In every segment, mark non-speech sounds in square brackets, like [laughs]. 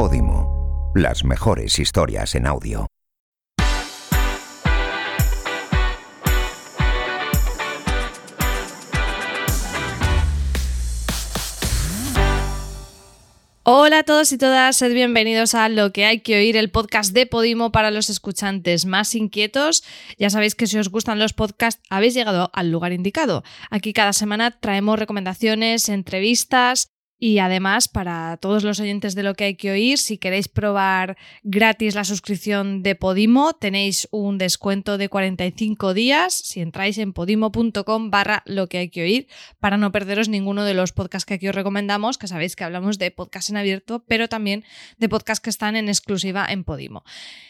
Podimo, las mejores historias en audio. Hola a todos y todas, sed bienvenidos a Lo que hay que oír, el podcast de Podimo para los escuchantes más inquietos. Ya sabéis que si os gustan los podcasts habéis llegado al lugar indicado. Aquí cada semana traemos recomendaciones, entrevistas y además, para todos los oyentes de lo que hay que oír, si queréis probar gratis la suscripción de Podimo, tenéis un descuento de 45 días si entráis en podimo.com barra lo que hay que oír para no perderos ninguno de los podcasts que aquí os recomendamos, que sabéis que hablamos de podcasts en abierto, pero también de podcasts que están en exclusiva en Podimo.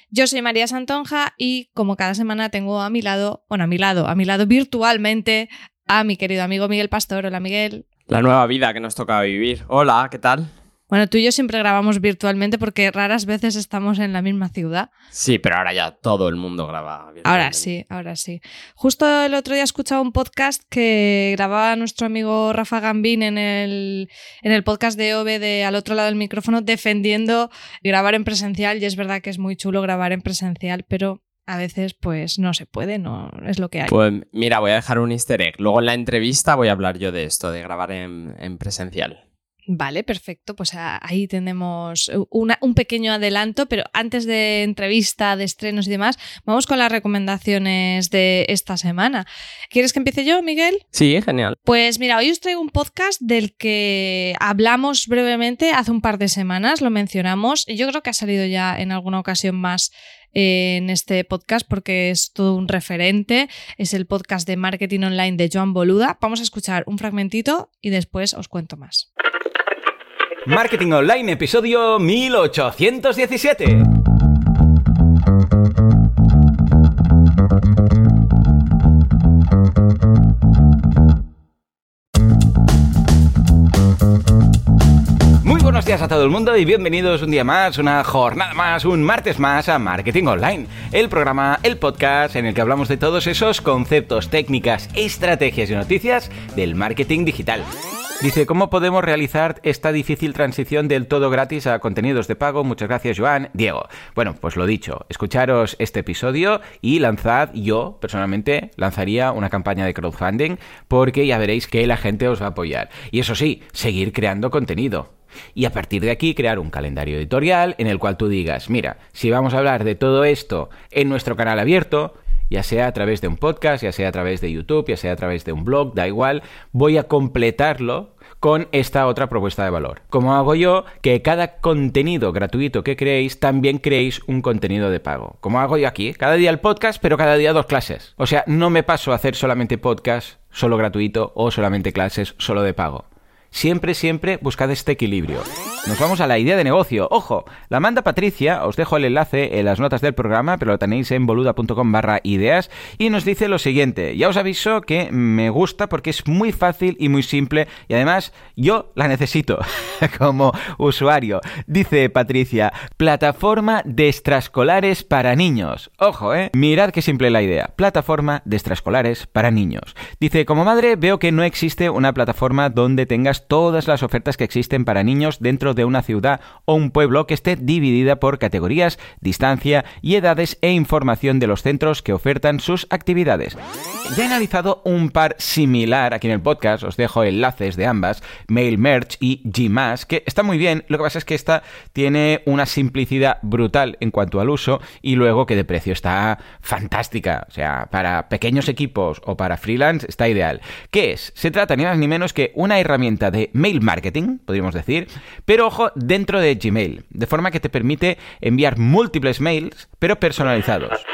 Yo soy María Santonja y como cada semana tengo a mi lado, bueno, a mi lado, a mi lado virtualmente, a mi querido amigo Miguel Pastor. Hola Miguel. La nueva vida que nos toca vivir. Hola, ¿qué tal? Bueno, tú y yo siempre grabamos virtualmente porque raras veces estamos en la misma ciudad. Sí, pero ahora ya todo el mundo graba virtualmente. Ahora sí, ahora sí. Justo el otro día he escuchado un podcast que grababa nuestro amigo Rafa Gambín en el, en el podcast de OVE de al otro lado del micrófono defendiendo grabar en presencial y es verdad que es muy chulo grabar en presencial, pero a veces pues no se puede, no es lo que hay. Pues mira, voy a dejar un easter egg. Luego en la entrevista voy a hablar yo de esto, de grabar en, presencial. Vale, perfecto. Pues ahí tenemos un pequeño adelanto, pero antes de entrevista, de estrenos y demás, vamos con las recomendaciones de esta semana. ¿Quieres que empiece yo, Miguel? Sí, genial. Pues mira, hoy os traigo un podcast del que hablamos brevemente hace un par de semanas, lo mencionamos, y yo creo que ha salido ya en alguna ocasión más en este podcast porque es todo un referente. Es el podcast de marketing online de Joan Boluda. Vamos a escuchar un fragmentito y después os cuento más. Marketing Online, episodio 1817. buenos días a todo el mundo y bienvenidos un día más, una jornada más, un martes más a Marketing Online, el programa, el podcast en el que hablamos de todos esos conceptos, técnicas, estrategias y noticias del marketing digital. Dice, ¿cómo podemos realizar esta difícil transición del todo gratis a contenidos de pago? Muchas gracias, Joan. Diego. Bueno, pues lo dicho, escucharos este episodio y lanzad, yo personalmente lanzaría una campaña de crowdfunding porque ya veréis que la gente os va a apoyar. Y eso sí, seguir creando contenido y a partir de aquí crear un calendario editorial en el cual tú digas, mira, si vamos a hablar de todo esto en nuestro canal abierto, ya sea a través de un podcast, ya sea a través de YouTube, ya sea a través de un blog, da igual, voy a completarlo con esta otra propuesta de valor. Como hago yo, que cada contenido gratuito que creéis también creéis un contenido de pago. Como hago yo aquí, cada día el podcast, pero cada día dos clases. O sea, no me paso a hacer solamente podcast solo gratuito o solamente clases solo de pago. Siempre, siempre buscad este equilibrio. Nos vamos a la idea de negocio. Ojo, la manda Patricia, os dejo el enlace en las notas del programa, pero lo tenéis en boluda.com ideas, y nos dice lo siguiente. Ya os aviso que me gusta porque es muy fácil y muy simple, y además yo la necesito [laughs] como usuario. Dice Patricia, plataforma de extraescolares para niños. Ojo, eh. Mirad qué simple la idea. Plataforma de extraescolares para niños. Dice, como madre veo que no existe una plataforma donde tengas todas las ofertas que existen para niños dentro de una ciudad o un pueblo que esté dividida por categorías, distancia y edades e información de los centros que ofertan sus actividades. Ya he analizado un par similar aquí en el podcast, os dejo enlaces de ambas, Mail Merch y Gmas, que está muy bien, lo que pasa es que esta tiene una simplicidad brutal en cuanto al uso y luego que de precio está fantástica, o sea, para pequeños equipos o para freelance está ideal. ¿Qué es? Se trata ni más ni menos que una herramienta de mail marketing, podríamos decir, pero ojo, dentro de Gmail, de forma que te permite enviar múltiples mails, pero personalizados.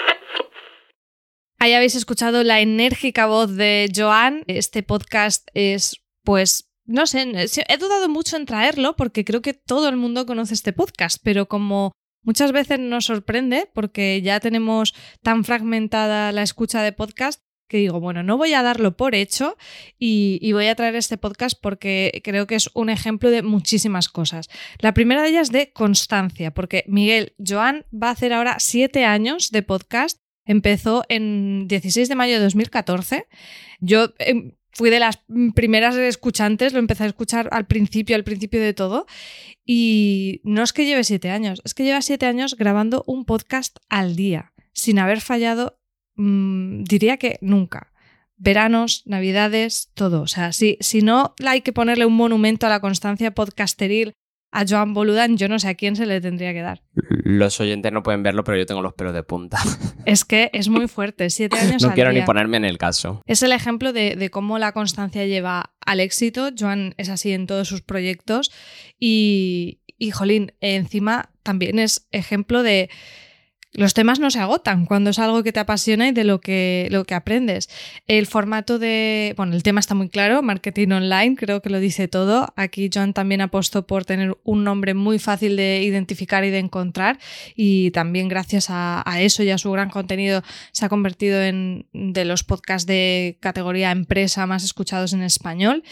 Ahí habéis escuchado la enérgica voz de Joan. Este podcast es, pues, no sé, he dudado mucho en traerlo porque creo que todo el mundo conoce este podcast, pero como muchas veces nos sorprende porque ya tenemos tan fragmentada la escucha de podcast, que digo, bueno, no voy a darlo por hecho y, voy a traer este podcast porque creo que es un ejemplo de muchísimas cosas. La primera de ellas de constancia, porque Miguel Joan va a hacer ahora siete años de podcast. Empezó en 16 de mayo de 2014. Yo em, fui de las primeras escuchantes, lo empecé a escuchar al principio, al principio de todo. Y no es que lleve siete años, es que lleva siete años grabando un podcast al día, sin haber fallado, mmm, diría que nunca. Veranos, navidades, todo. O sea, si, si no hay que ponerle un monumento a la constancia podcasteril a Joan Boludan, yo no sé a quién se le tendría que dar. Los oyentes no pueden verlo, pero yo tengo los pelos de punta. [laughs] Es que es muy fuerte, siete años No al quiero ni ponerme en el caso. Es el ejemplo de, de cómo la constancia lleva al éxito. Joan es así en todos sus proyectos. Y, y jolín, encima también es ejemplo de. Los temas no se agotan cuando es algo que te apasiona y de lo que, lo que aprendes. El formato de. Bueno, el tema está muy claro: marketing online, creo que lo dice todo. Aquí Joan también apostó por tener un nombre muy fácil de identificar y de encontrar. Y también, gracias a, a eso y a su gran contenido, se ha convertido en de los podcasts de categoría empresa más escuchados en español.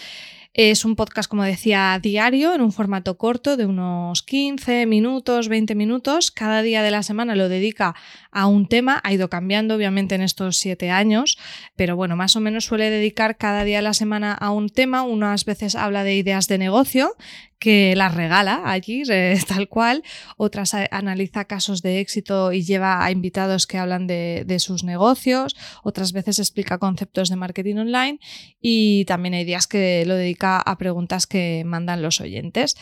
Es un podcast, como decía, diario, en un formato corto de unos 15 minutos, 20 minutos. Cada día de la semana lo dedica a un tema. Ha ido cambiando, obviamente, en estos siete años, pero bueno, más o menos suele dedicar cada día de la semana a un tema. Unas veces habla de ideas de negocio, que las regala allí, [laughs] eh, tal cual. Otras a- analiza casos de éxito y lleva a invitados que hablan de, de sus negocios. Otras veces explica conceptos de marketing online y también hay días que lo dedica a preguntas que mandan los oyentes.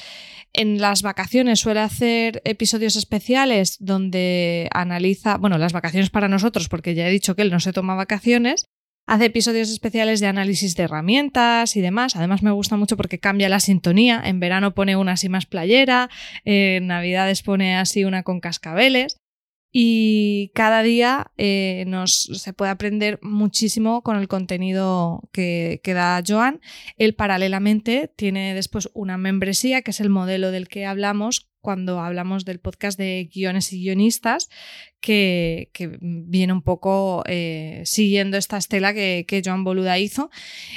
En las vacaciones suele hacer episodios especiales donde analiza, bueno, las vacaciones para nosotros, porque ya he dicho que él no se toma vacaciones, Hace episodios especiales de análisis de herramientas y demás. Además me gusta mucho porque cambia la sintonía. En verano pone una así más playera, en Navidades pone así una con cascabeles. Y cada día eh, nos, se puede aprender muchísimo con el contenido que, que da Joan. Él paralelamente tiene después una membresía, que es el modelo del que hablamos cuando hablamos del podcast de guiones y guionistas, que, que viene un poco eh, siguiendo esta estela que, que Joan Boluda hizo.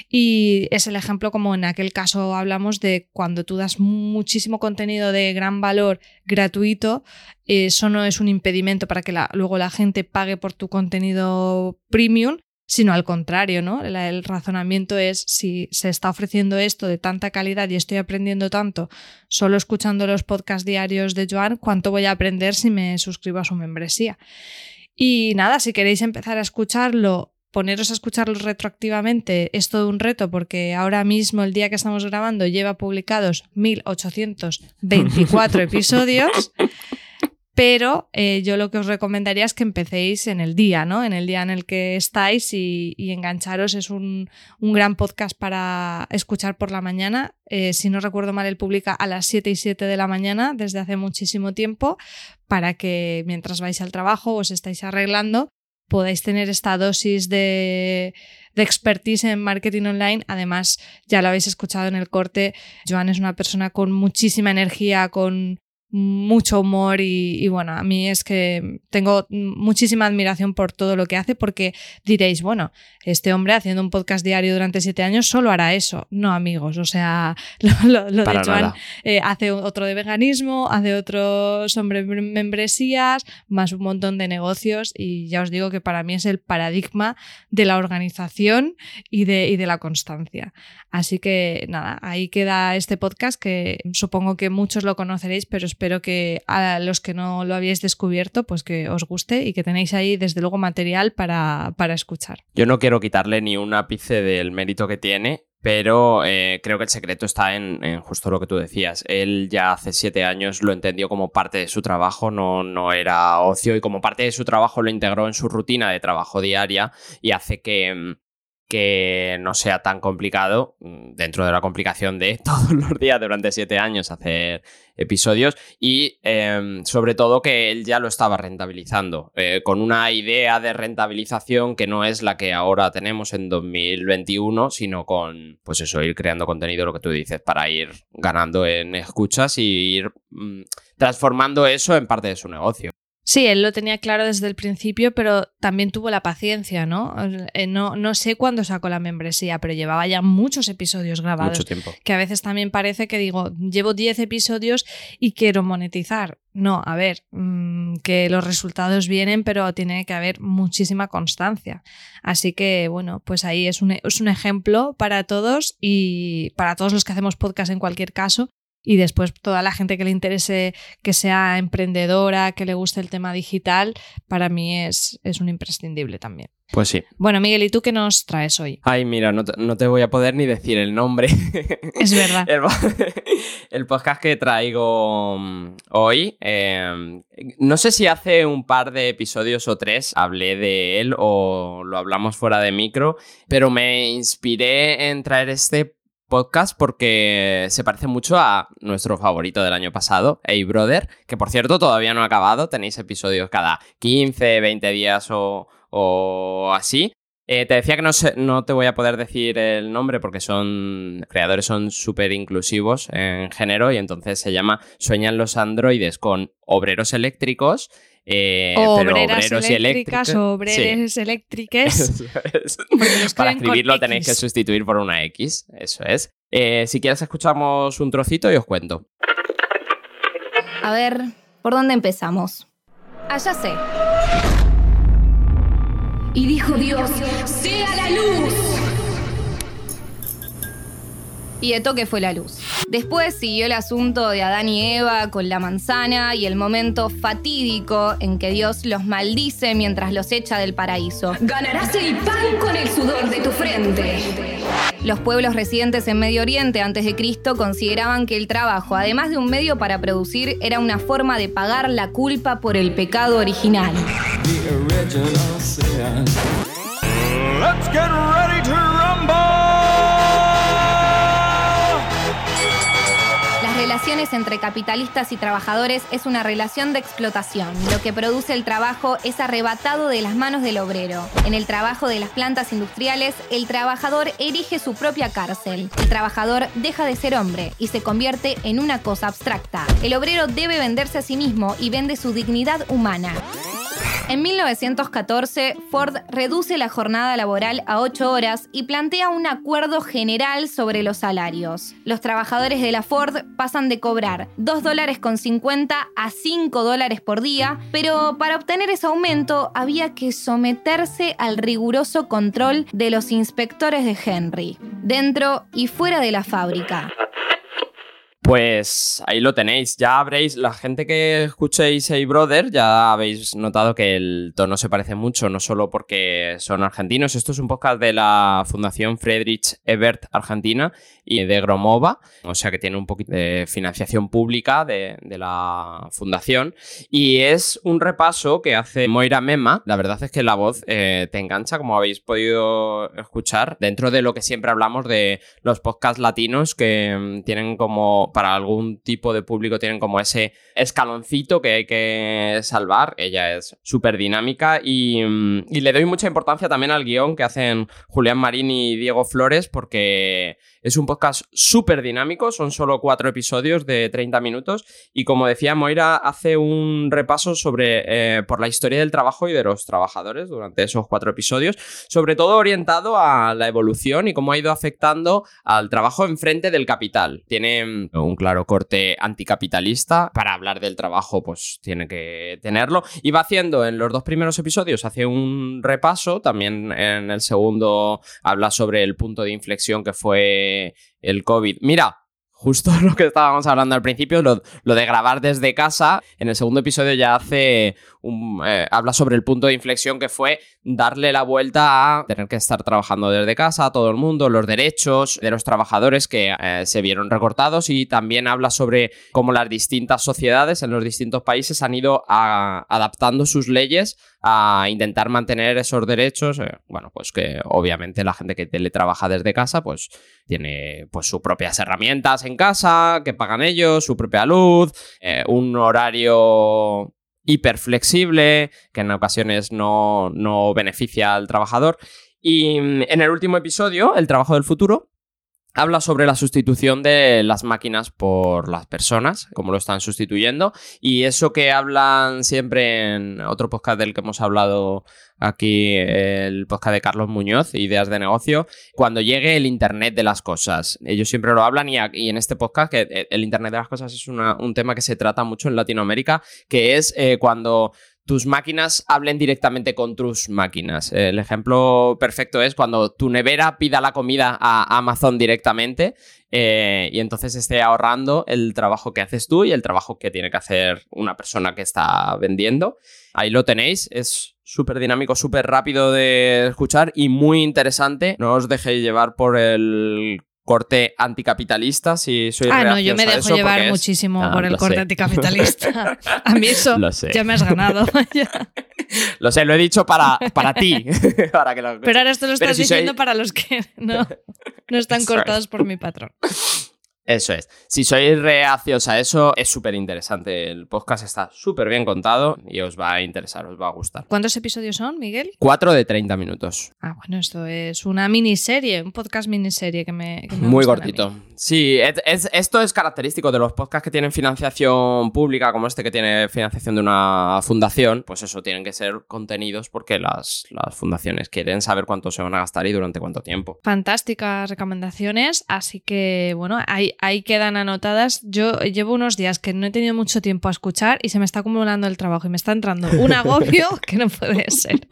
Y es el ejemplo como en aquel caso hablamos de cuando tú das muchísimo contenido de gran valor gratuito, eso no es un impedimento para que luego la gente pague por tu contenido premium, sino al contrario, ¿no? El, el, razonamiento es si se está ofreciendo esto de tanta calidad y estoy aprendiendo tanto solo escuchando los podcasts diarios de Joan, ¿cuánto voy a aprender si me suscribo a su membresía? Y nada, si queréis empezar a escucharlo, poneros a escucharlo retroactivamente es todo un reto porque ahora mismo, el día que estamos grabando, lleva publicados 1824 [laughs] episodios. Pero eh, yo lo que os recomendaría es que empecéis en el día, ¿no? En el día en el que estáis y, engancharos. Es un, un, gran podcast para escuchar por la mañana. Eh, si no recuerdo mal, él publica a las 7 y 7 de la mañana desde hace muchísimo tiempo para que mientras vais al trabajo os estáis arreglando podáis tener esta dosis de, de expertise en marketing online. Además, ya lo habéis escuchado en el corte, Joan es una persona con muchísima energía, con mucho humor y, y, bueno, a mí es que tengo muchísima admiración por todo lo que hace porque diréis, bueno, este hombre haciendo un podcast diario durante siete años solo hará eso. No, amigos, o sea, [laughs] lo, lo, lo de Joan eh, hace otro de veganismo, hace otro sobre membresías, más un montón de negocios y ya os digo que para mí es el paradigma de la organización y de, y de la constancia. Así que nada, ahí queda este podcast que supongo que muchos lo conoceréis, pero espero que a los que no lo habíais descubierto, pues que os guste y que tenéis ahí desde luego material para, para escuchar. Yo no quiero quitarle ni un ápice del mérito que tiene, pero eh, creo que el secreto está en, en, justo lo que tú decías. Él ya hace siete años lo entendió como parte de su trabajo, no, no era ocio, y como parte de su trabajo lo integró en su rutina de trabajo diaria y hace que que no sea tan complicado dentro de la complicación de [laughs] todos los días durante siete años hacer episodios y eh, sobre todo que él ya lo estaba rentabilizando eh, con una idea de rentabilización que no es la que ahora tenemos en 2021 sino con pues eso ir creando contenido lo que tú dices para ir ganando en escuchas y ir mm, transformando eso en parte de su negocio Sí, él lo tenía claro desde el principio, pero también tuvo la paciencia, ¿no? Eh, no, no sé cuándo sacó la membresía, pero llevaba ya muchos episodios grabados. Mucho tiempo. Que a veces también parece que digo, llevo 10 episodios y quiero monetizar. No, a ver, mmm, que los resultados vienen, pero tiene que haber muchísima constancia. Así que, bueno, pues ahí es un, es un ejemplo para todos y para todos los que hacemos podcast en cualquier caso y después toda la gente que le interese que sea emprendedora, que le guste el tema digital, para mí es, es un imprescindible también. Pues sí. Bueno, Miguel, ¿y tú qué nos traes hoy? Ay, mira, no te, no te voy a poder ni decir el nombre. Es verdad. [laughs] el, el, podcast que traigo mm, hoy, eh, no sé si hace un par de episodios o tres hablé de él o lo hablamos fuera de micro, pero me inspiré en traer este podcast porque se parece mucho a nuestro favorito del año pasado, Hey Brother, que por cierto todavía no ha acabado, tenéis episodios cada 15, 20 días o, así. Eh, te decía que no, no te voy a poder decir el nombre porque son creadores son súper inclusivos en género y entonces se llama Sueñan los androides con obreros eléctricos eh, obreras pero obreros eléctricas, y obreres sí. eléctricas. [laughs] [laughs] Para escribirlo tenéis que sustituir por una X, eso es. Eh, si quieres escuchamos un trocito y os cuento. A ver, ¿por dónde empezamos? Allá sé. Y dijo Dios, sea la luz. Y de toque fue la luz. Después siguió el asunto de Adán y Eva con la manzana y el momento fatídico en que Dios los maldice mientras los echa del paraíso. Ganarás el pan con el sudor de tu frente. Los pueblos residentes en Medio Oriente antes de Cristo consideraban que el trabajo, además de un medio para producir, era una forma de pagar la culpa por el pecado original. Let's get ready to entre capitalistas y trabajadores es una relación de explotación. Lo que produce el trabajo es arrebatado de las manos del obrero. En el trabajo de las plantas industriales, el trabajador erige su propia cárcel. El trabajador deja de ser hombre y se convierte en una cosa abstracta. El obrero debe venderse a sí mismo y vende su dignidad humana. En 1914, Ford reduce la jornada laboral a 8 horas y plantea un acuerdo general sobre los salarios. Los trabajadores de la Ford pasan de cobrar 2 dólares con 50 a 5 dólares por día, pero para obtener ese aumento había que someterse al riguroso control de los inspectores de Henry, dentro y fuera de la fábrica. Pues ahí lo tenéis. Ya habréis, la gente que escuchéis Hey Brother, ya habéis notado que el tono se parece mucho, no solo porque son argentinos. Esto es un podcast de la Fundación Friedrich Ebert Argentina y de Gromova, o sea que tiene un poquito de financiación pública de, la fundación. Y es un repaso que hace Moira Mema. La verdad es que la voz eh, te engancha, como habéis podido escuchar, dentro de lo que siempre hablamos de los podcasts latinos que mm, tienen como para algún tipo de público tienen como ese escaloncito que hay que salvar. Ella es súper dinámica y, y, le doy mucha importancia también al guion que hacen Julián Marín y Diego Flores porque es un podcast súper dinámico, son solo cuatro episodios de 30 minutos. Y como decía Moira, hace un repaso sobre eh, por la historia del trabajo y de los trabajadores durante esos cuatro episodios, sobre todo orientado a la evolución y cómo ha ido afectando al trabajo enfrente del capital. Tiene un claro corte anticapitalista, para hablar del trabajo pues tiene que tenerlo. Y va haciendo en los dos primeros episodios, hace un repaso, también en el segundo habla sobre el punto de inflexión que fue el COVID. Mira, justo [laughs] lo que estábamos hablando al principio, lo, lo, de grabar desde casa. En el segundo episodio ya hace un, eh, habla sobre el punto de inflexión que fue darle la vuelta a tener que estar trabajando desde casa, todo el mundo, los derechos de los trabajadores que eh, se vieron recortados y también habla sobre cómo las distintas sociedades en los distintos países han ido a, adaptando sus leyes a intentar mantener esos derechos. Eh, bueno, pues que obviamente la gente que teletrabaja desde casa pues tiene pues sus propias herramientas en casa que pagan ellos, su propia luz, eh, un horario hiper flexible, que en ocasiones no, no beneficia al trabajador. Y mm, en el último episodio, El trabajo del futuro, habla sobre la sustitución de las máquinas por las personas, cómo lo están sustituyendo, y eso que hablan siempre en otro podcast del que hemos hablado aquí, el podcast de Carlos Muñoz, Ideas de Negocio, cuando llegue el Internet de las Cosas. Ellos siempre lo hablan y, en este podcast, que el Internet de las Cosas es un tema que se trata mucho en Latinoamérica, que es eh, cuando tus máquinas hablen directamente con tus máquinas. El ejemplo perfecto es cuando tu nevera pida la comida a Amazon directamente eh, y entonces esté ahorrando el trabajo que haces tú y el trabajo que tiene que hacer una persona que está vendiendo. Ahí lo tenéis, es súper dinámico, súper rápido de escuchar y muy interesante. No os dejéis llevar por el corte anticapitalista, si soy Ah, no, yo me dejo llevar muchísimo ah, por el corte anticapitalista. [laughs] A mí eso ya me has ganado. [laughs] lo sé, lo he dicho para, para ti. [laughs] Pero ahora esto lo estás diciendo para los que no, no están cortados por mi patrón. Eso es. Si sois reacios a eso, es súper interesante. El podcast está súper bien contado y os va a interesar, os va a gustar. ¿Cuántos episodios son, Miguel? Cuatro de 30 minutos. Ah, bueno, esto es una miniserie, un podcast miniserie que me. Muy cortito. Sí, esto es característico de los podcasts que tienen financiación pública, como este que tiene financiación de una fundación. Pues eso, tienen que ser contenidos porque las, las fundaciones quieren saber cuánto se van a gastar y durante cuánto tiempo. Fantásticas recomendaciones. Así que, bueno, hay ahí, quedan anotadas. Yo llevo unos días que no he tenido mucho tiempo a escuchar y se me está acumulando el trabajo y me está entrando un [laughs] agobio que no puede ser.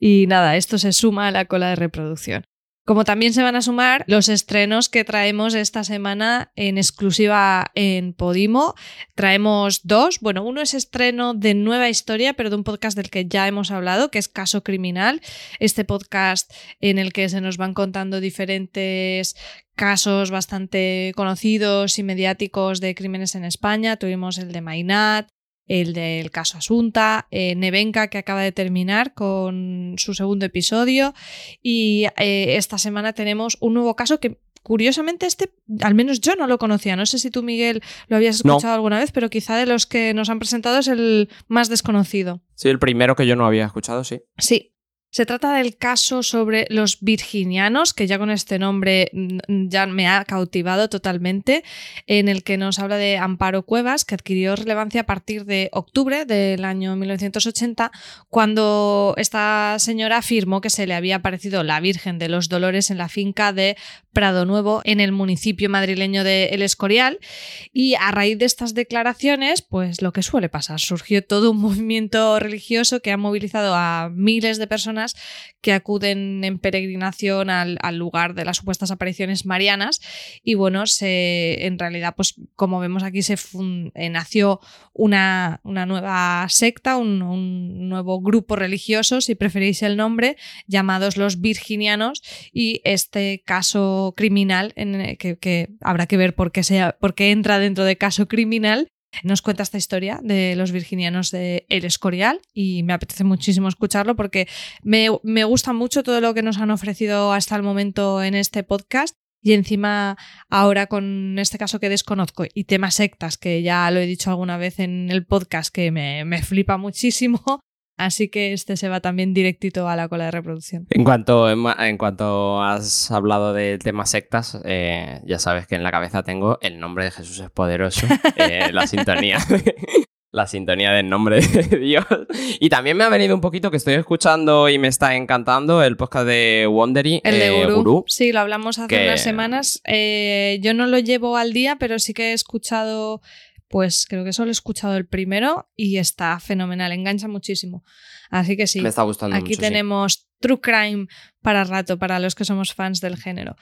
Y nada, esto se suma a la cola de reproducción. Como también se van a sumar los estrenos que traemos esta semana en exclusiva en Podimo. Traemos dos. Bueno, uno es estreno de nueva historia, pero de un podcast del que ya hemos hablado, que es Caso Criminal. Este podcast en el que se nos van contando diferentes casos bastante conocidos y mediáticos de crímenes en España. Tuvimos el de Mainat, el del caso Asunta, eh, Nevenka que acaba de terminar con su segundo episodio y eh, esta semana tenemos un nuevo caso que curiosamente este, al menos yo no lo conocía, no sé si tú Miguel lo habías escuchado alguna vez, pero quizá de los que nos han presentado es el más desconocido. Sí, el primero que yo no había escuchado, sí. Sí, se trata del caso sobre los virginianos, que ya con este nombre mm, ya me ha cautivado totalmente, en el que nos habla de Amparo Cuevas, que adquirió relevancia a partir de octubre del año 1980, cuando esta señora afirmó que se le había aparecido la Virgen de los Dolores en la finca de Prado Nuevo, en el municipio madrileño de El Escorial. Y a raíz de estas declaraciones, pues lo que suele pasar, surgió todo un [laughs] movimiento religioso que ha movilizado a miles de personas que acuden en peregrinación al, lugar de las supuestas apariciones marianas. Y bueno, en realidad, pues como vemos aquí, se eh, nació una, una, nueva secta, un, nuevo grupo religioso, si preferís el nombre, llamados los virginianos. Y este caso criminal, en, que, que, habrá que ver por qué, sea, por qué entra dentro de caso criminal, nos cuenta esta historia de los virginianos de El Escorial y me apetece muchísimo escucharlo porque me, me gusta mucho todo lo que nos han ofrecido hasta el momento en este podcast y encima ahora con este caso que desconozco y temas sectas, que ya lo he dicho alguna vez en el podcast, que me, me flipa muchísimo, Así que este se va también directito a la cola de reproducción. En cuanto, en, cuanto has hablado del tema sectas, eh, ya sabes que en la cabeza tengo el nombre de Jesús es poderoso, eh, la [laughs] sintonía. la sintonía del nombre de Dios. Y también me ha venido un poquito que estoy escuchando y me está encantando el podcast de Wondery. El de eh, Guru. Sí, lo hablamos hace unas semanas. yo no lo llevo al día, pero sí que he escuchado pues creo que solo he escuchado el primero y está fenomenal, engancha muchísimo. Así que sí, Me está gustando aquí tenemos True Crime para rato, para los que somos fans del género.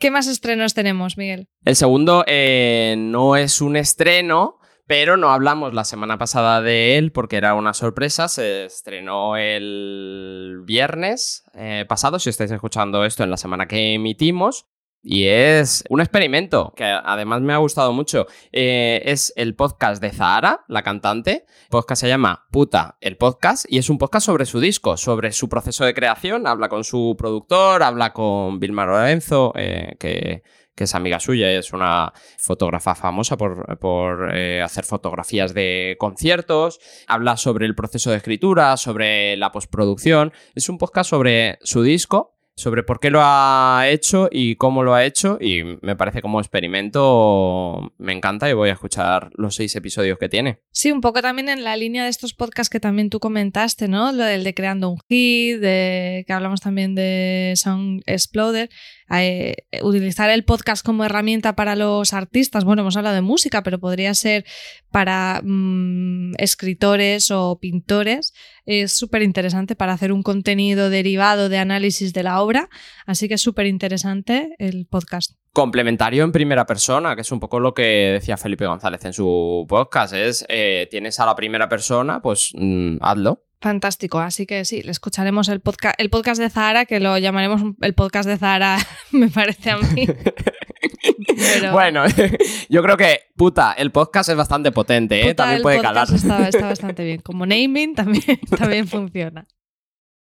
¿Qué más estrenos tenemos, Miguel? El segundo eh, no es un estreno, pero no hablamos la semana pasada de él porque era una sorpresa. Se estrenó el viernes eh, pasado, si estáis escuchando esto en la semana que emitimos. Y es un experimento que además me ha gustado mucho. Eh, es el podcast de Zahara, la cantante. El podcast se llama Puta, el podcast, y es un podcast sobre su disco, sobre su proceso de creación. Habla con su productor, habla con Vilma Lorenzo, eh, que, es amiga suya y es una fotógrafa famosa por, eh, hacer fotografías de conciertos. Habla sobre el proceso de escritura, sobre la postproducción. Es un podcast sobre su disco sobre por qué lo ha hecho y cómo lo ha hecho. Y me parece como experimento, me encanta y voy a escuchar los seis episodios que tiene. Sí, un poco también en la línea de estos podcasts que también tú comentaste, ¿no? Lo del de creando un hit, de que hablamos también de Sound Exploder. Eh, utilizar el podcast como herramienta para los artistas. Bueno, hemos hablado de música, pero podría ser para mm, escritores o pintores. Es súper interesante para hacer un contenido derivado de análisis de la obra. Así que es súper interesante el podcast. Complementario en primera persona, que es un poco lo que decía Felipe González en su podcast. Es, eh, tienes a la primera persona, pues mm, hazlo. Fantástico, así que sí, le escucharemos el podcast, el podcast de Zahara, que lo llamaremos el podcast de Zahara, [laughs] me parece a mí. [laughs] Bueno, [laughs] yo creo que, puta, el podcast es bastante potente, ¿eh? también puede calar. Está, está bastante bien. Como naming también, también funciona.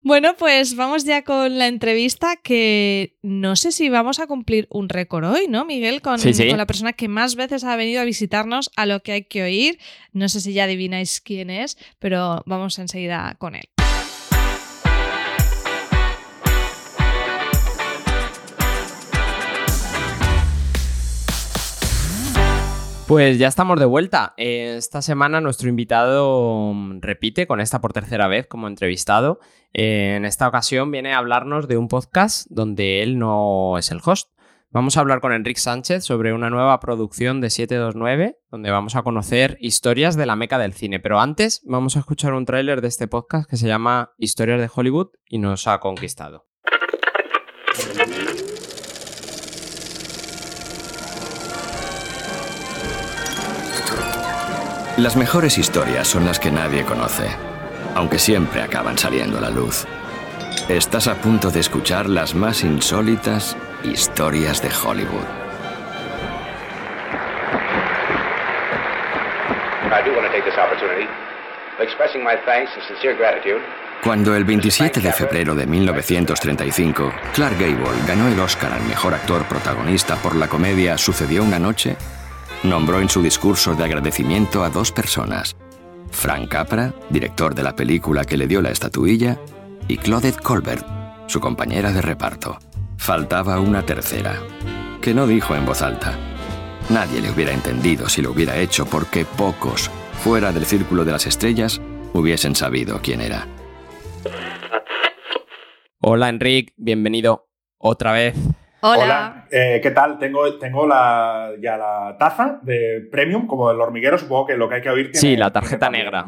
Bueno, pues vamos ya con la entrevista que no sé si vamos a cumplir un récord hoy, ¿no, Miguel? Con, con, la persona que más veces ha venido a visitarnos a lo que hay que oír. No sé si ya adivináis quién es, pero vamos enseguida con él. Pues ya estamos de vuelta. Esta semana nuestro invitado mm, repite con esta por tercera vez como entrevistado. En esta ocasión viene a hablarnos de un podcast donde él no es el host. Vamos a hablar con Enrique Sánchez sobre una nueva producción de 729, donde vamos a conocer historias de la meca del cine. Pero antes vamos a escuchar un tráiler de este podcast que se llama Historias de Hollywood y nos ha conquistado. Las mejores historias son las que nadie conoce, aunque siempre acaban saliendo a la luz. Estás a punto de escuchar las más insólitas historias de Hollywood. Cuando el 27 de febrero de 1935, Clark Gable ganó el Oscar al mejor actor protagonista por la comedia Sucedió una noche, nombró en su discurso de agradecimiento a dos personas, Frank Capra, director de la película que le dio la estatuilla, y Claudette Colbert, su compañera de reparto. Faltaba una tercera, que no dijo en voz alta. Nadie le hubiera entendido si lo hubiera hecho porque pocos, fuera del círculo de las estrellas, hubiesen sabido quién era. Hola Enrique, bienvenido otra vez. Hola. Eh, ¿Qué tal? Tengo, tengo la, ya la taza de premium, como el hormiguero, supongo que lo que hay que oír tiene, Sí, la tarjeta negra.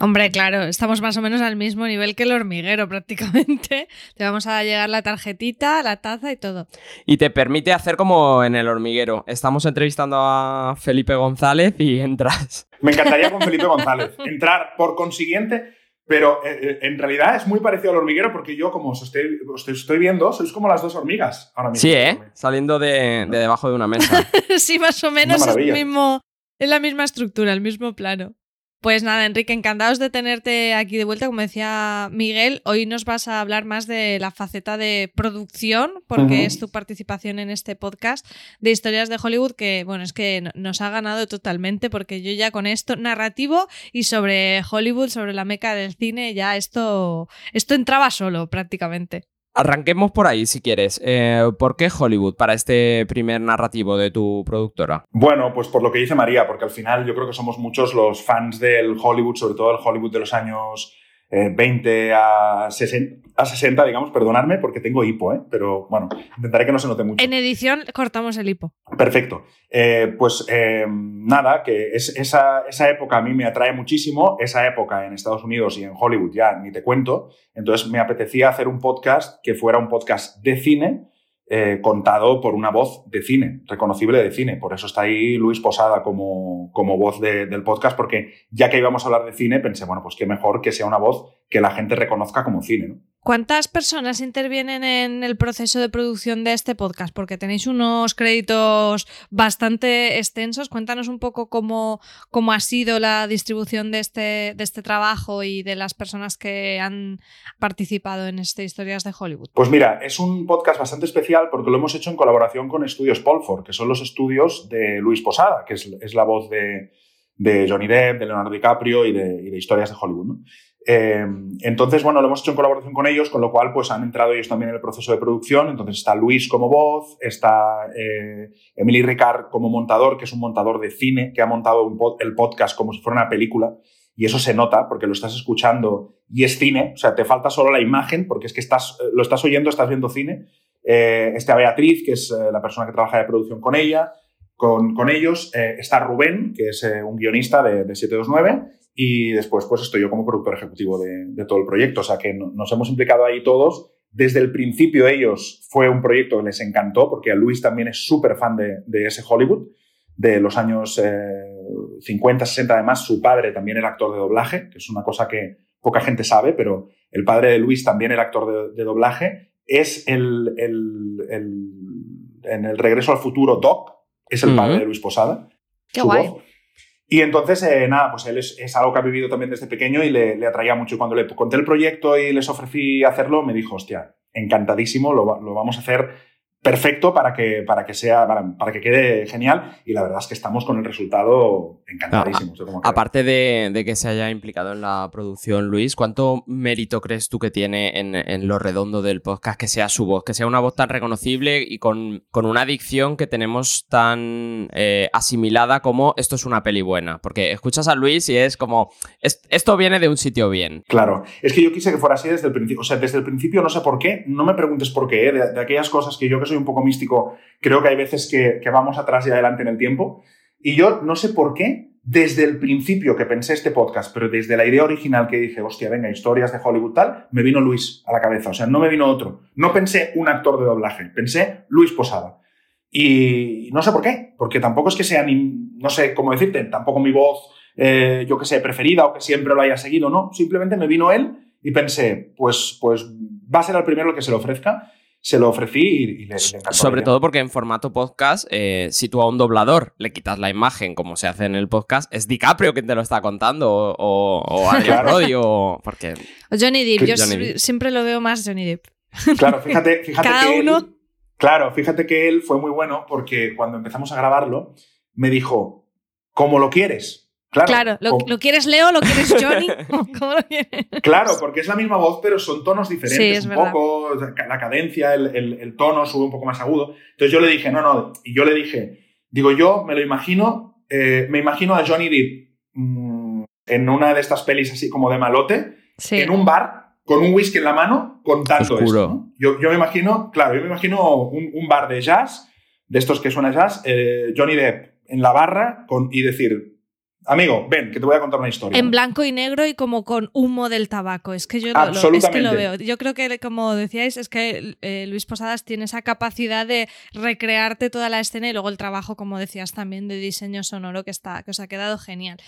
Hombre, claro, estamos más o menos al mismo nivel que el hormiguero [laughs] prácticamente. Te vamos a llegar la tarjetita, la taza y todo. Y te permite hacer como en el hormiguero. Estamos entrevistando a Felipe González y entras. Me encantaría con [laughs] Felipe González. Entrar, por consiguiente, pero eh, eh, en realidad es muy parecido al hormiguero porque yo, como os estoy, estoy, viendo, sois como las dos hormigas ahora mismo. Sí, ¿eh? Saliendo de, debajo de una mesa. [laughs] sí, más o menos es, mismo, es la misma estructura, el mismo plano. Pues nada, Enrique, encantados de tenerte aquí de vuelta. Como decía Miguel, hoy nos vas a hablar más de la faceta de producción, porque es tu participación en este podcast de historias de Hollywood, que bueno, es que nos ha ganado totalmente, porque yo ya con esto narrativo y sobre Hollywood, sobre la meca del cine, ya esto, esto entraba solo prácticamente. Arranquemos por ahí, si quieres. Eh, ¿Por qué Hollywood para este primer narrativo de tu productora? Bueno, pues por lo que dice María, porque al final yo creo que somos muchos los fans del Hollywood, sobre todo el Hollywood de los años 20 eh, a 60, a 60, digamos, perdonadme porque tengo hipo, ¿eh? pero bueno, intentaré que no se note mucho. En edición cortamos el hipo. Perfecto. Eh, pues nada, que es, esa, esa, época a mí me atrae muchísimo, esa época en Estados Unidos y en Hollywood ya ni te cuento, entonces me apetecía hacer un podcast que fuera un podcast de cine eh, contado por una voz de cine, reconocible de cine. Por eso está ahí Luis Posada como, como voz del podcast, porque ya que íbamos a hablar de cine, pensé, bueno, pues qué mejor que sea una voz que la gente reconozca como cine. ¿no? ¿Cuántas personas intervienen en el proceso de producción de este podcast? Porque tenéis unos créditos bastante extensos. Cuéntanos un poco cómo, cómo ha sido la distribución de este, de este trabajo y de las personas que han participado en este Historias de Hollywood. Pues mira, es un podcast bastante especial porque lo hemos hecho en colaboración con Estudios Polford, que son los estudios de Luis Posada, que es, la voz de, Johnny Depp, de Leonardo DiCaprio y de, Historias de Hollywood. Eh, entonces, bueno, lo hemos hecho en colaboración con ellos, con lo cual pues han entrado ellos también en el proceso de producción. Entonces está Luis como voz, está eh, Emily Ricard como montador, que es un montador de cine, que ha montado el podcast como si fuera una película. Y eso se nota porque lo estás escuchando y es cine, o sea, te falta solo la imagen porque es que estás, lo estás oyendo, estás viendo cine. Eh, está Beatriz, que es la persona que trabaja de producción con ella, con, ellos. está Rubén, que es un guionista de 729 y después, pues estoy yo como productor ejecutivo de, todo el proyecto. O sea que nos hemos implicado ahí todos. Desde el principio ellos fue un proyecto que les encantó, porque a Luis también es súper fan de, ese Hollywood, de los años 50, eh, 60. Además, su padre también era actor de doblaje, que es una cosa que poca gente sabe, pero el padre de Luis también era actor de, doblaje. Es el, en el regreso al futuro Doc, es el padre de Luis Posada. Qué guay. Y entonces, eh, nada, pues él es, algo que ha vivido también desde pequeño y le, atraía mucho. Cuando le conté el proyecto y les ofrecí hacerlo, me dijo, hostia, encantadísimo, lo, lo vamos a hacer perfecto para que, para que sea, para, que quede genial. Y la verdad es que estamos con el resultado encantadísimos. aparte de, que se haya implicado en la producción, Luis, ¿cuánto mérito crees tú que tiene en, lo redondo del podcast que sea su voz? Que sea una voz tan reconocible y con, con una dicción que tenemos tan eh, asimilada como esto es una peli buena. Porque escuchas a Luis y es como, esto viene de un sitio bien. Claro, es que yo quise que fuera así desde el principio. O sea, desde el principio no sé por qué, no me preguntes por qué, ¿eh? de, de aquellas cosas que yo que soy un poco místico, creo que hay veces que, vamos atrás y adelante en el tiempo. Y yo no sé por qué, desde el principio que pensé este podcast, pero desde la idea original que dije, hostia, venga, historias de Hollywood tal, me vino Luis a la cabeza. O sea, no me vino otro. No pensé un actor de doblaje, pensé Luis Posada. Y no sé por qué, porque tampoco es que sea ni, no sé cómo decirte, tampoco mi voz, eh, yo que sé, preferida o que siempre lo haya seguido, no. Simplemente me vino él y pensé, pues, pues va a ser el primero el que se lo ofrezca se lo ofrecí y, le, encantó. Sobre todo porque en formato podcast, eh, si tú a un doblador le quitas la imagen como se hace en el podcast, es DiCaprio quien te lo está contando o, o Adrian [laughs] Brody o... Porque... Johnny Depp, yo siempre lo veo más Johnny Depp. Claro, [laughs] fíjate, fíjate Cada que uno... Él, claro, fíjate que él fue muy bueno porque cuando empezamos a grabarlo me dijo, ¿cómo lo quieres? Claro, ¿lo, quieres Leo? ¿Lo quieres Johnny? [laughs] ¿Cómo lo quieres? Claro, porque es la misma voz, pero son tonos diferentes. un poco, la cadencia, el, tono sube un poco más agudo. Entonces yo le dije, no, no, y yo le dije, digo, yo me lo imagino, eh, me imagino a Johnny Depp mm, en una de estas pelis así como de malote, en un bar, con un whisky en la mano, contando esto. Yo, yo, me imagino, claro, yo me imagino un, bar de jazz, de estos que suena jazz, eh, Johnny Depp en la barra con, y decir, Amigo, ven, que te voy a contar una historia. En blanco y negro y como con humo del tabaco. Es que yo lo, es que lo veo. Yo creo que, como decíais, es que eh, Luis Posadas tiene esa capacidad de recrearte toda la escena y luego el trabajo, como decías también, de diseño sonoro que, está, que os ha quedado genial.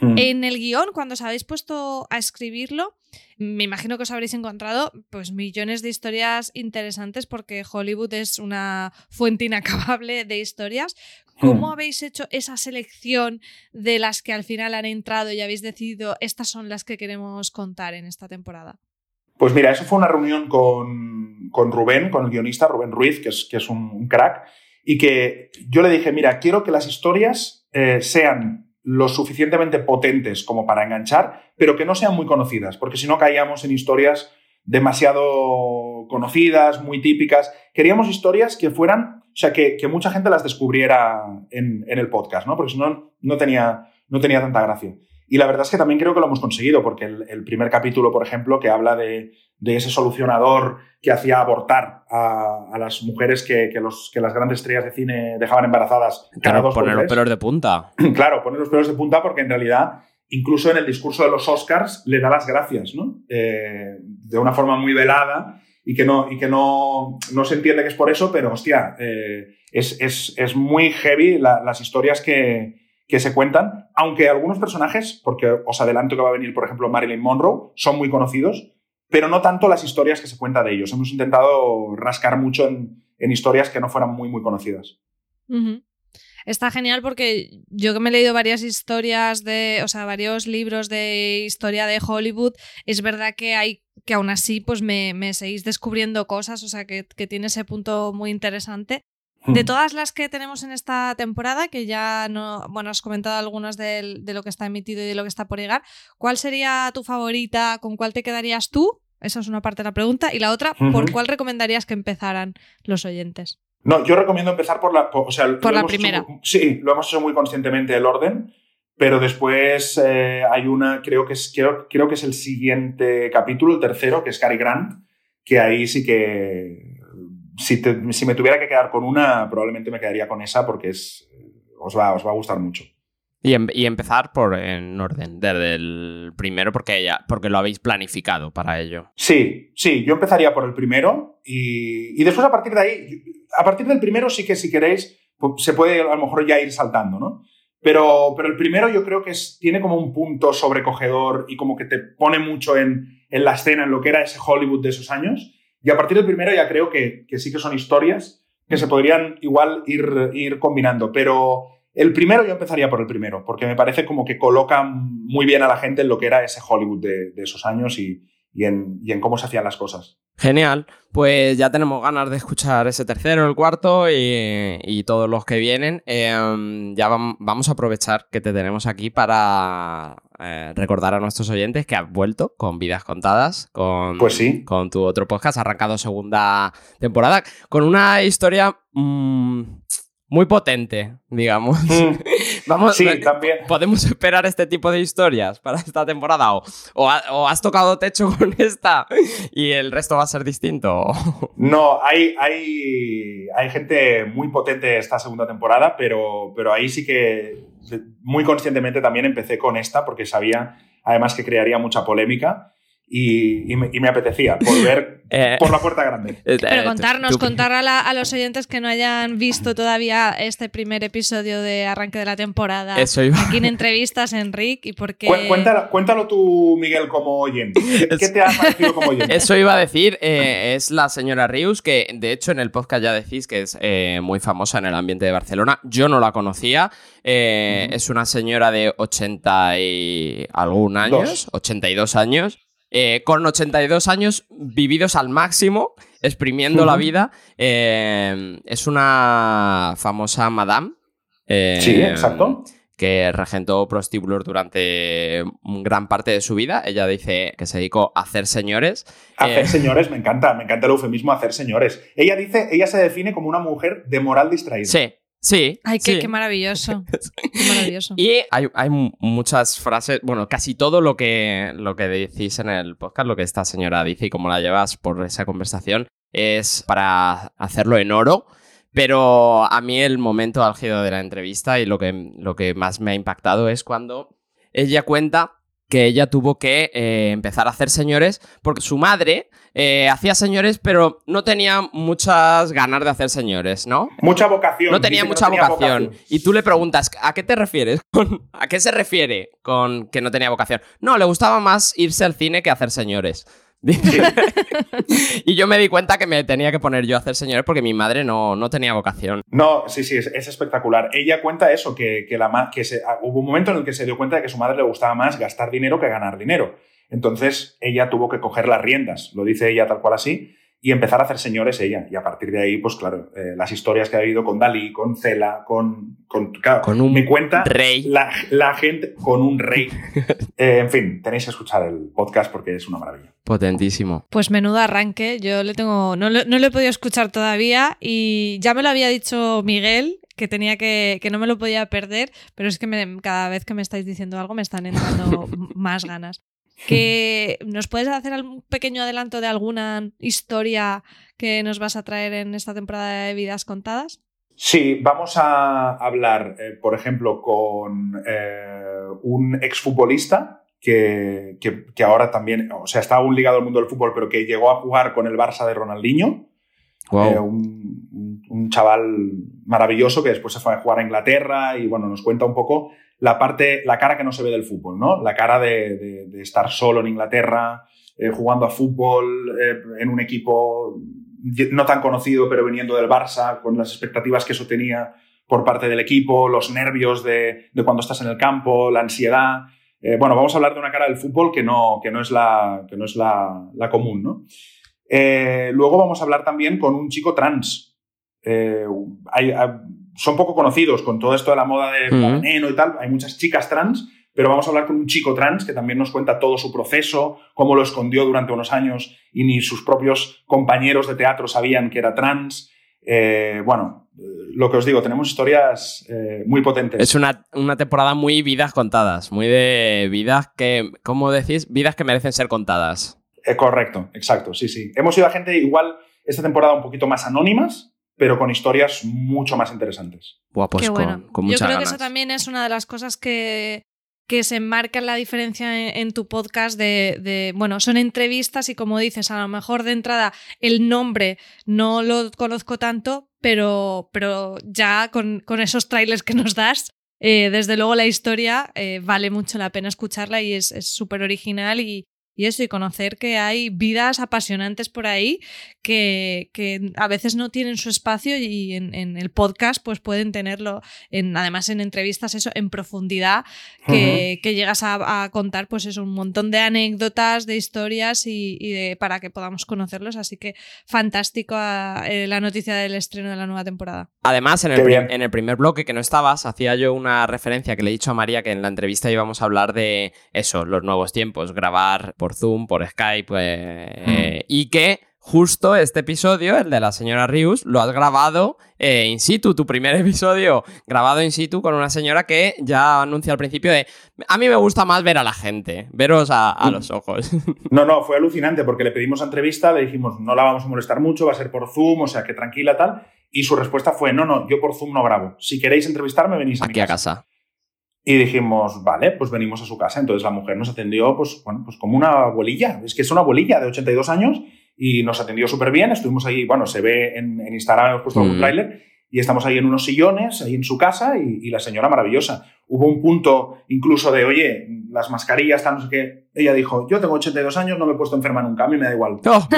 Mm. En el guion, cuando os habéis puesto a escribirlo, me imagino que os habréis encontrado pues millones de historias interesantes porque Hollywood es una fuente inacabable de historias. ¿Cómo hmm. habéis hecho esa selección de las que al final han entrado y habéis decidido estas son las que queremos contar en esta temporada? Pues mira, eso fue una reunión con, Rubén, con el guionista Rubén Ruiz, que es, que es un, crack, y que yo le dije, mira, quiero que las historias eh, sean lo suficientemente potentes como para enganchar, pero que no sean muy conocidas, porque si no caíamos en historias demasiado conocidas, muy típicas. Queríamos historias que fueran o sea, que, mucha gente las descubriera en, el podcast, ¿no? Porque si no, no tenía, no tenía tanta gracia. Y la verdad es que también creo que lo hemos conseguido, porque el, primer capítulo, por ejemplo, que habla de, ese solucionador que hacía abortar a, las mujeres que, los, que las grandes estrellas de cine dejaban embarazadas. Claro, poner los pelos de punta. [clears throat] claro, poner los pelos de punta porque en realidad, incluso en el discurso de los Oscars, le da las gracias, ¿no? Eh, de una forma muy velada y que no, y que no, no se entiende que es por eso, pero hostia, eh, es, es, es, muy heavy las historias que, que, se cuentan, aunque algunos personajes, porque os adelanto que va a venir, por ejemplo, Marilyn Monroe, son muy conocidos, pero no tanto las historias que se cuentan de ellos. Hemos intentado rascar mucho en, en historias que no fueran muy, muy conocidas. Está genial porque yo que me he leído varias historias de, o sea, varios libros de historia de Hollywood, es verdad que hay que aún así pues me, me seguís descubriendo cosas, o sea que, tiene ese punto muy interesante. De Hmm. todas las que tenemos en esta temporada, que ya no, bueno, has comentado algunas de, de lo que está emitido y de lo que está por llegar, ¿cuál sería tu favorita? ¿Con cuál te quedarías tú? Esa es una parte de la pregunta. Y la otra, ¿por cuál recomendarías que empezaran los oyentes? No, yo recomiendo empezar por la. por- o sea, Por la hecho primera. sí, lo hemos hecho muy conscientemente el orden, pero después eh, hay una, creo que, es, creo, creo que es el siguiente capítulo, el tercero, que es Cary Grant, que ahí sí que. Si, te- si me tuviera que quedar con una, probablemente me quedaría con esa porque es, os, va, os va a gustar mucho. Y, em- y empezar por en orden, desde el primero, porque, ya, porque lo habéis planificado para ello. Sí, sí, yo empezaría por el primero y, y después a partir de ahí, a partir del primero sí que si queréis, pues, se puede a lo mejor ya ir saltando, ¿no? Pero, pero el primero yo creo que tiene como un punto sobrecogedor y como que te pone mucho en, en la escena, en lo que era ese Hollywood de esos años. Y a partir del primero ya creo que, que sí que son historias que se podrían igual ir, ir combinando. Pero el primero yo empezaría por el primero, porque me parece como que coloca muy bien a la gente en lo que era ese Hollywood de, de esos años y, y en, y en cómo se hacían las cosas. Genial, pues ya tenemos ganas de escuchar ese tercero, el cuarto y, y todos los que vienen. Eh, ya vam- vamos a aprovechar que te tenemos aquí para eh, recordar a nuestros oyentes que has vuelto con Vidas Contadas, con, Pues sí. con tu otro podcast, arrancado segunda temporada, con una historia mm, muy potente, digamos. Mm, [laughs] Vamos, Sí, eh, también. ¿Podemos esperar este tipo de historias para esta temporada? ¿O, o ha- o has tocado techo [laughs] con esta y el resto va a ser distinto? [laughs] No, hay, hay, hay gente muy potente esta segunda temporada, pero, pero ahí sí que muy conscientemente también empecé con esta porque sabía además que crearía mucha polémica y, y me, y me apetecía volver [laughs] Eh, por la puerta grande. eh, Pero eh, contarnos, tú- contar a, la- a los oyentes que no hayan visto todavía este primer episodio de arranque de la temporada. Eso iba. Aquí en entrevistas, Enric, y por qué. Cu- Cuéntalo, cuéntalo tú, Miguel, como oyente. ¿Qué, qué te ha parecido como oyente? [laughs] Eso iba a decir, eh, es la señora Rius, que de hecho en el podcast ya decís que es eh, muy famosa en el ambiente de Barcelona. Yo no la conocía. Eh, Es una señora de 80 y algún años, 82 años, eh, con 82 años vividos al máximo, exprimiendo la vida. Eh, es una famosa madame. eh, Sí, exacto. que regentó prostíbulos durante gran parte de su vida. Ella dice que se dedicó a hacer señores. Hacer Eh, señores, me encanta, me encanta el eufemismo hacer señores. Ella dice, ella se define como una mujer de moral distraída. Sí, sí. Ay, qué, sí. qué maravilloso. [laughs] Qué maravilloso. Y hay, hay mu- muchas frases, bueno, casi todo lo que, lo que decís en el podcast, lo que esta señora dice y cómo la llevas por esa conversación, es para hacerlo en oro. Pero a mí el momento álgido de la entrevista y lo que, lo que más me ha impactado es cuando ella cuenta que ella tuvo que eh, empezar a hacer señores porque su madre eh, hacía señores pero no tenía muchas ganas de hacer señores, ¿no? Mucha vocación. No tenía mucha tenía vocación. Y tú le preguntas, ¿a qué te refieres? ¿A qué se refiere con que no tenía vocación? No, le gustaba más irse al cine que hacer señores. [laughs] Y yo me di cuenta que me tenía que poner yo a hacer señores porque mi madre no, no tenía vocación. No, sí, sí, es, es espectacular. Ella cuenta eso, que, que la que se, ah, hubo un momento en el que se dio cuenta de que a su madre le gustaba más gastar dinero que ganar dinero. Entonces ella tuvo que coger las riendas, lo dice ella tal cual así, y empezar a hacer señores ella. Y a partir de ahí, pues claro, eh, las historias que ha habido con Dalí, con Cela, con... con, claro, Con un me cuenta rey. La, la gente con un rey. [laughs] Eh, en fin, tenéis que escuchar el podcast porque es una maravilla. Potentísimo. Pues menudo arranque, yo le tengo, no, lo- no lo he podido escuchar todavía y ya me lo había dicho Miguel que tenía que, que no me lo podía perder, pero es que me- cada vez que me estáis diciendo algo me están entrando [laughs] más ganas. Que nos puedes hacer un pequeño adelanto de alguna historia que nos vas a traer en esta temporada de vidas contadas. Sí, vamos a hablar, eh, por ejemplo, con eh, un exfutbolista que, que, que ahora también, o sea, está aún ligado al mundo del fútbol, pero que llegó a jugar con el Barça de Ronaldinho. Wow. Eh, un, un- un chaval maravilloso que después se fue a jugar a Inglaterra y bueno, nos cuenta un poco la parte, la cara que no se ve del fútbol, ¿no? La cara de, estar solo en Inglaterra, eh, jugando a fútbol eh, en un equipo no tan conocido, pero viniendo del Barça, con las expectativas que eso tenía por parte del equipo, los nervios de, de cuando estás en el campo, la ansiedad. Eh, bueno, vamos a hablar de una cara del fútbol que no, que no es, la, que no es la, la común, ¿no? Luego vamos a hablar también con un chico trans. eh, son poco conocidos con todo esto de la moda de veneno y tal. Hay muchas chicas trans, pero vamos a hablar con un chico trans que también nos cuenta todo su proceso, cómo lo escondió durante unos años y ni sus propios compañeros de teatro sabían que era trans. Eh, bueno, lo que os digo, tenemos historias eh, muy potentes. Es una, temporada muy vidas contadas, muy de vidas que, ¿cómo decís? Vidas que merecen ser contadas. Eh, correcto, exacto, sí, sí. Hemos ido a gente igual esta temporada un poquito más anónimas, pero con historias mucho más interesantes. Buah, pues Qué bueno. Yo creo que eso también es una de las cosas que, que se enmarca la diferencia en, tu podcast de, bueno, son entrevistas y como dices, a lo mejor de entrada el nombre no lo conozco tanto, pero, pero ya con, esos trailers que nos das, eh, desde luego la historia eh, vale mucho la pena escucharla y es súper original y, y eso, y conocer que hay vidas apasionantes por ahí que, que a veces no tienen su espacio y en, el podcast pues pueden tenerlo, en, además en entrevistas, eso, en profundidad, que, que llegas a, contar pues eso, un montón de anécdotas, de historias y, de, para que podamos conocerlos. Así que fantástico eh, la noticia del estreno de la nueva temporada. Además, en el, en el primer bloque que no estabas, hacía yo una referencia que le he dicho a María que en la entrevista íbamos a hablar de eso, los nuevos tiempos, grabar por Zoom, por Skype, eh, mm. y que justo este episodio, el de la señora Rius, lo has grabado eh, in situ, tu primer [laughs] episodio grabado in situ con una señora que ya anuncia al principio de, a mí me gusta más ver a la gente, veros a, mm. los ojos. [laughs] No, no, fue alucinante porque le pedimos entrevista, le dijimos, no la vamos a molestar mucho, va a ser por Zoom, o sea, que tranquila tal, y su respuesta fue, no, no, yo por Zoom no grabo, si queréis entrevistarme venís a Aquí a casa. Y dijimos, vale, pues venimos a su casa. Entonces la mujer nos atendió, pues, bueno, pues como una abuelilla. Es que es una abuelilla de 82 años y nos atendió súper bien. Estuvimos ahí, bueno, se ve en, Instagram, hemos puesto un mm. tráiler y estamos ahí en unos sillones, ahí en su casa y, la señora maravillosa. Hubo un punto incluso de, oye, las mascarillas, tal, no sé qué. Ella dijo, yo tengo 82 años, no me he puesto enferma nunca, a mí me da igual. Oh.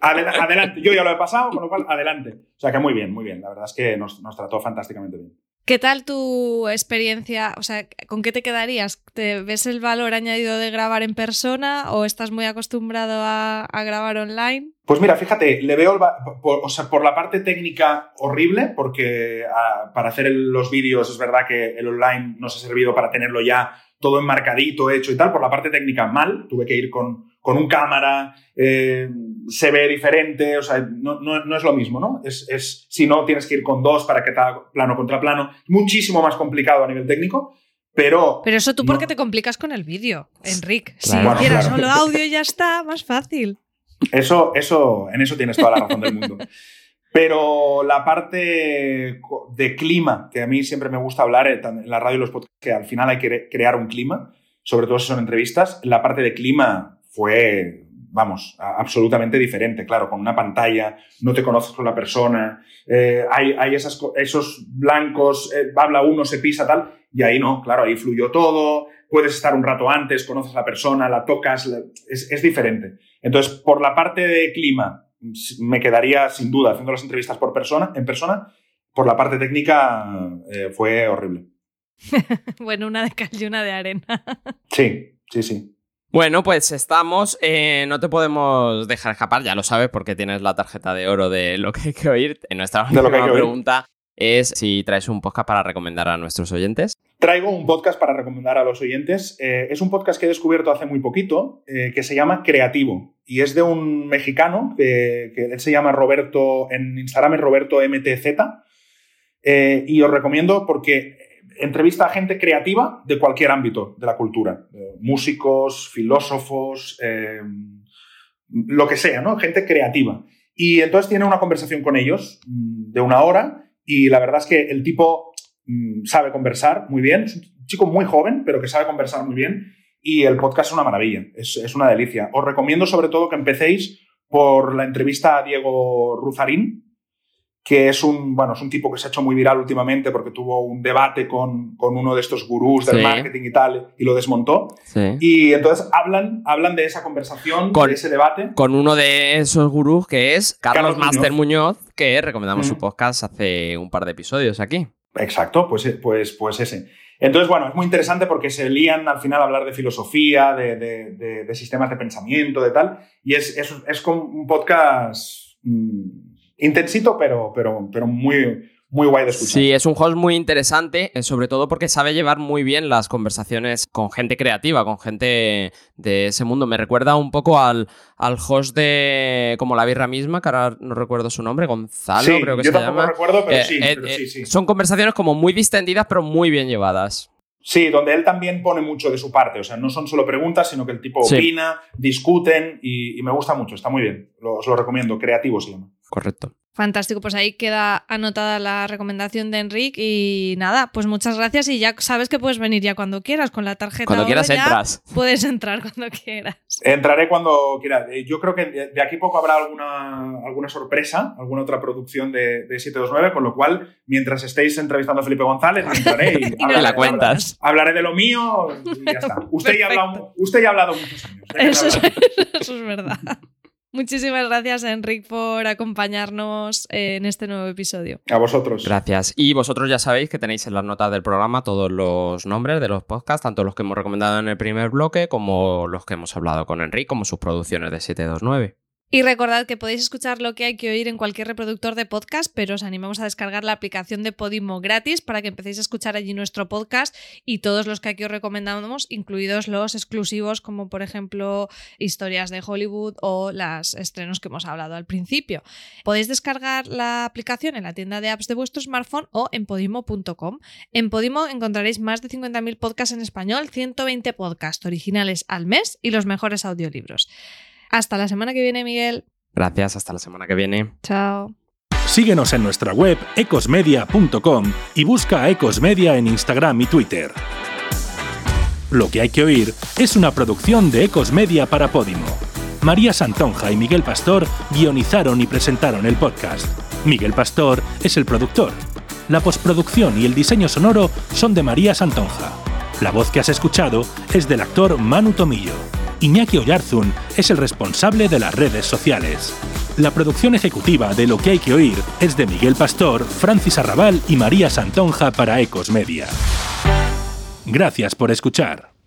adelante, yo ya lo he pasado, con lo cual, adelante. O sea que muy bien, muy bien. La verdad es que nos, nos trató fantásticamente bien. ¿Qué tal tu experiencia? O sea, ¿con qué te quedarías? ¿Te ves el valor añadido de grabar en persona o estás muy acostumbrado a, grabar online? Pues mira, fíjate, le veo, por, o sea, por la parte técnica horrible, porque ah, para hacer los vídeos es verdad que el online nos ha servido para tenerlo ya todo enmarcadito, hecho y tal. Por la parte técnica, mal. Tuve que ir con, con un cámara, eh, se ve diferente, o sea, no, no, es lo mismo, ¿no? Es, es, si no, tienes que ir con dos para que está plano contra plano. Muchísimo más complicado a nivel técnico. Pero, pero eso tú porque te complicas con el vídeo, Enrique. Si hicieras solo audio ya está, más fácil. Eso, eso, en eso tienes toda la razón del mundo. Pero la parte de clima, que a mí siempre me gusta hablar en la radio y los podcasts, que al final hay que crear un clima, sobre todo si son entrevistas, la parte de clima fue, vamos, absolutamente diferente. Claro, con una pantalla, no te conoces con la persona, eh, hay, hay esas, esos blancos, eh, habla uno, se pisa tal, y ahí no, claro, ahí fluyó todo, puedes estar un rato antes, conoces a la persona, la tocas, es, es diferente. Entonces, por la parte de clima, me quedaría sin duda haciendo las entrevistas por persona, en persona. Por la parte técnica eh, fue horrible. [laughs] bueno, una de cal y una de arena. sí, sí, sí. Bueno, pues estamos. Eh, no te podemos dejar escapar, ya lo sabes, porque tienes la tarjeta de oro de lo que hay que oír. En nuestra última pregunta es si traes un podcast para recomendar a nuestros oyentes. Traigo un podcast para recomendar a los oyentes. Eh, es un podcast que he descubierto hace muy poquito, eh, que se llama Creativo. Y es de un mexicano, que él se llama Roberto, en Instagram es Roberto MTZ. Y os recomiendo porque entrevista a gente creativa de cualquier ámbito de la cultura. músicos, filósofos, lo que sea, ¿no? Gente creativa. Y entonces tiene una conversación con ellos mm, de una hora y la verdad es que el tipo mm, sabe conversar muy bien, es un chico muy joven, pero que sabe conversar muy bien. Y el podcast es una maravilla, es, es una delicia. Os recomiendo sobre todo que empecéis por la entrevista a Diego Ruzarín, que es un, bueno, es un tipo que se ha hecho muy viral últimamente porque tuvo un debate con, con uno de estos gurús del marketing y tal, y lo desmontó. Y entonces hablan, hablan de esa conversación, de ese debate. Con uno de esos gurús que es Carlos, Master Muñoz. que recomendamos su podcast hace un par de episodios aquí. Exacto, pues, pues, pues ese. Entonces, bueno, es muy interesante porque se lían al final a hablar de filosofía, de, de, sistemas de pensamiento, de tal, y es, es, es un podcast... Mm, intensito, pero, pero, pero muy, muy guay de escuchar. Sí, es un host muy interesante, eh, sobre todo porque sabe llevar muy bien las conversaciones con gente creativa, con gente de ese mundo. Me recuerda un poco al, al host de como la birra misma, que ahora no recuerdo su nombre, Gonzalo, Sí, creo que yo se tampoco llama. recuerdo, pero Eh, sí, eh, pero sí, sí. Son conversaciones como muy distendidas, pero muy bien llevadas. Sí, donde él también pone mucho de su parte. O sea, no son solo preguntas, sino que el tipo opina, discuten y, y me gusta mucho. Está muy bien. Lo- os lo recomiendo. Creativo se llama. Correcto. Fantástico, pues ahí queda anotada la recomendación de Enric y nada, pues muchas gracias y ya sabes que puedes venir ya cuando quieras con la tarjeta. Cuando oro quieras entras. [laughs] Puedes entrar cuando quieras. Entraré cuando quiera. Eh, Yo creo que de aquí a poco habrá alguna, alguna sorpresa, alguna otra producción de, de 729, con lo cual, mientras estéis entrevistando a Felipe González, entraré y, [laughs] la lo cuentas. Hablaré de lo mío y ya está. Usted ya, ha hablado, usted ya ha hablado muchos años. Déjeme Eso es, hablar. [laughs] eso es verdad. Muchísimas gracias, Enric, por acompañarnos en este nuevo episodio. A vosotros. Gracias. Y vosotros ya sabéis que tenéis en las notas del programa todos los nombres de los podcasts, tanto los que hemos recomendado en el primer bloque como los que hemos hablado con Enrique, como sus producciones de 729. Y recordad que podéis escuchar lo que hay que oír en cualquier reproductor de podcast, pero os animamos a descargar la aplicación de Podimo gratis para que empecéis a escuchar allí nuestro podcast y todos los que aquí os recomendamos, incluidos los exclusivos como por ejemplo historias de Hollywood o los estrenos que hemos hablado al principio. Podéis descargar la aplicación en la tienda de apps de vuestro smartphone o en podimo.com. En Podimo encontraréis más de 50.000 podcasts en español, 120 podcasts originales al mes y los mejores audiolibros. Hasta la semana que viene, Miguel. Gracias, hasta la semana que viene. Chao. Síguenos en nuestra web ecosmedia.com y busca a Ecosmedia en Instagram y Twitter. Lo que hay que oír es una producción de Ecosmedia para Podimo. María Santonja y Miguel Pastor guionizaron y presentaron el podcast. Miguel Pastor es el productor. La postproducción y el diseño sonoro son de María Santonja. La voz que has escuchado es del actor Manu Tomillo. Iñaki Oyarzun es el responsable de las redes sociales. La producción ejecutiva de Lo que hay que oír es de Miguel Pastor, Francis Arrabal y María Santonja para Ecos Media. Gracias por escuchar.